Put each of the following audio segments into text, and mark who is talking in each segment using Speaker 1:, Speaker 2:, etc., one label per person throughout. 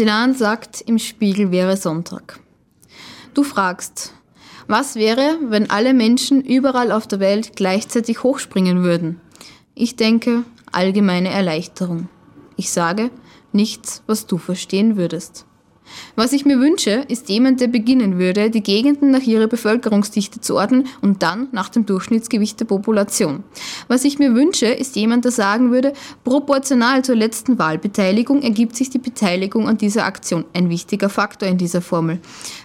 Speaker 1: Celan sagt, im Spiegel wäre Sonntag. Du fragst, was wäre, wenn alle Menschen überall auf der Welt gleichzeitig hochspringen würden? Ich denke, allgemeine Erleichterung. Ich sage, nichts, was du verstehen würdest. Was ich mir wünsche, ist jemand, der beginnen würde, die Gegenden nach ihrer Bevölkerungsdichte zu ordnen und dann nach dem Durchschnittsgewicht der Population. Was ich mir wünsche, ist jemand, der sagen würde, proportional zur letzten Wahlbeteiligung ergibt sich die Beteiligung an dieser Aktion, ein wichtiger Faktor in dieser Formel.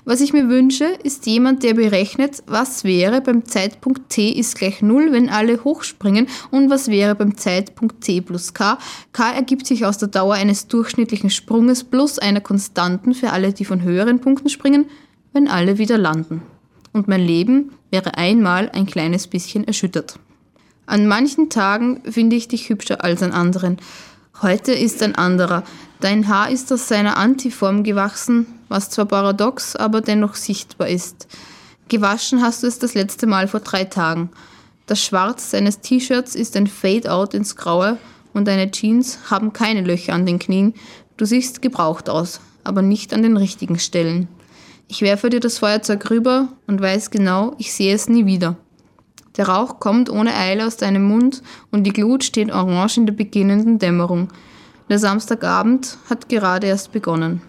Speaker 1: Was ich mir wünsche, ist jemand, der berechnet, was wäre beim Zeitpunkt t ist gleich 0, wenn alle hochspringen und was wäre beim Zeitpunkt t plus k. k ergibt sich aus der Dauer eines durchschnittlichen Sprunges plus einer konstanten für alle, die von höheren Punkten springen, wenn alle wieder landen. Und mein Leben wäre einmal ein kleines bisschen erschüttert. An manchen Tagen finde ich dich hübscher als an anderen. Heute ist ein anderer. Dein Haar ist aus seiner Antiform gewachsen, was zwar paradox, aber dennoch sichtbar ist. Gewaschen hast du es das letzte Mal vor drei Tagen. Das Schwarz seines T-Shirts ist ein Fade-out ins Graue und deine Jeans haben keine Löcher an den Knien. Du siehst gebraucht aus aber nicht an den richtigen Stellen. Ich werfe dir das Feuerzeug rüber und weiß genau, ich sehe es nie wieder. Der Rauch kommt ohne Eile aus deinem Mund und die Glut steht orange in der beginnenden Dämmerung. Der Samstagabend hat gerade erst begonnen.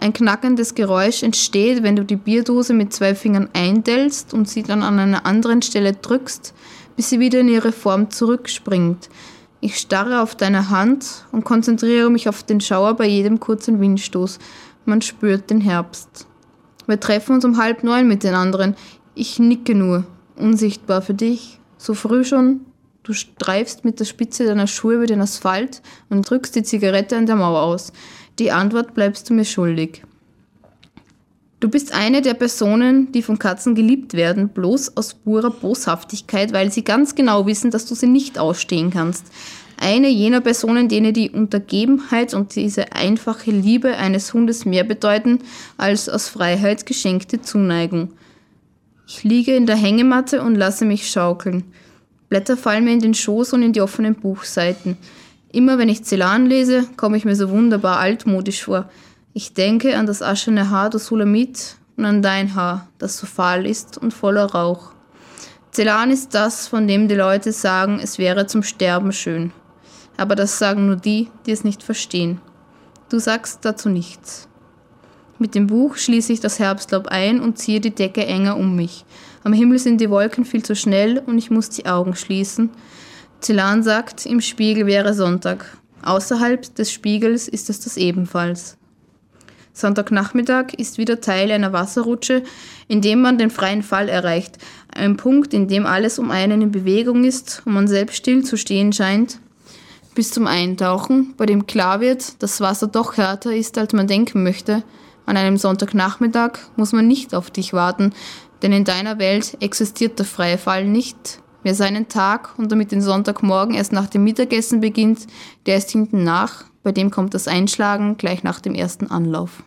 Speaker 1: Ein knackendes Geräusch entsteht, wenn du die Bierdose mit zwei Fingern eindellst und sie dann an einer anderen Stelle drückst, bis sie wieder in ihre Form zurückspringt. Ich starre auf deine Hand und konzentriere mich auf den Schauer bei jedem kurzen Windstoß. Man spürt den Herbst. Wir treffen uns um halb neun mit den anderen. Ich nicke nur, unsichtbar für dich. So früh schon. Du streifst mit der Spitze deiner Schuhe über den Asphalt und drückst die Zigarette an der Mauer aus. Die Antwort bleibst du mir schuldig. Du bist eine der Personen, die von Katzen geliebt werden, bloß aus purer Boshaftigkeit, weil sie ganz genau wissen, dass du sie nicht ausstehen kannst. Eine jener Personen, denen die Untergebenheit und diese einfache Liebe eines Hundes mehr bedeuten als aus Freiheit geschenkte Zuneigung. Ich liege in der Hängematte und lasse mich schaukeln. Blätter fallen mir in den Schoß und in die offenen Buchseiten. Immer wenn ich Celan lese, komme ich mir so wunderbar altmodisch vor. Ich denke an das aschene Haar der Sulamit und an dein Haar, das so fahl ist und voller Rauch. Celan ist das, von dem die Leute sagen, es wäre zum Sterben schön. Aber das sagen nur die, die es nicht verstehen. Du sagst dazu nichts. Mit dem Buch schließe ich das Herbstlaub ein und ziehe die Decke enger um mich. Am Himmel sind die Wolken viel zu schnell und ich muss die Augen schließen. Celan sagt, im Spiegel wäre Sonntag. Außerhalb des Spiegels ist es das ebenfalls. Sonntagnachmittag ist wieder Teil einer Wasserrutsche, in dem man den freien Fall erreicht. Ein Punkt, in dem alles um einen in Bewegung ist und man selbst still zu stehen scheint. Bis zum Eintauchen, bei dem klar wird, dass Wasser doch härter ist, als man denken möchte. An einem Sonntagnachmittag muss man nicht auf dich warten, denn in deiner Welt existiert der freie Fall nicht. Wer seinen Tag und damit den Sonntagmorgen erst nach dem Mittagessen beginnt, der ist hinten nach, bei dem kommt das Einschlagen gleich nach dem ersten Anlauf.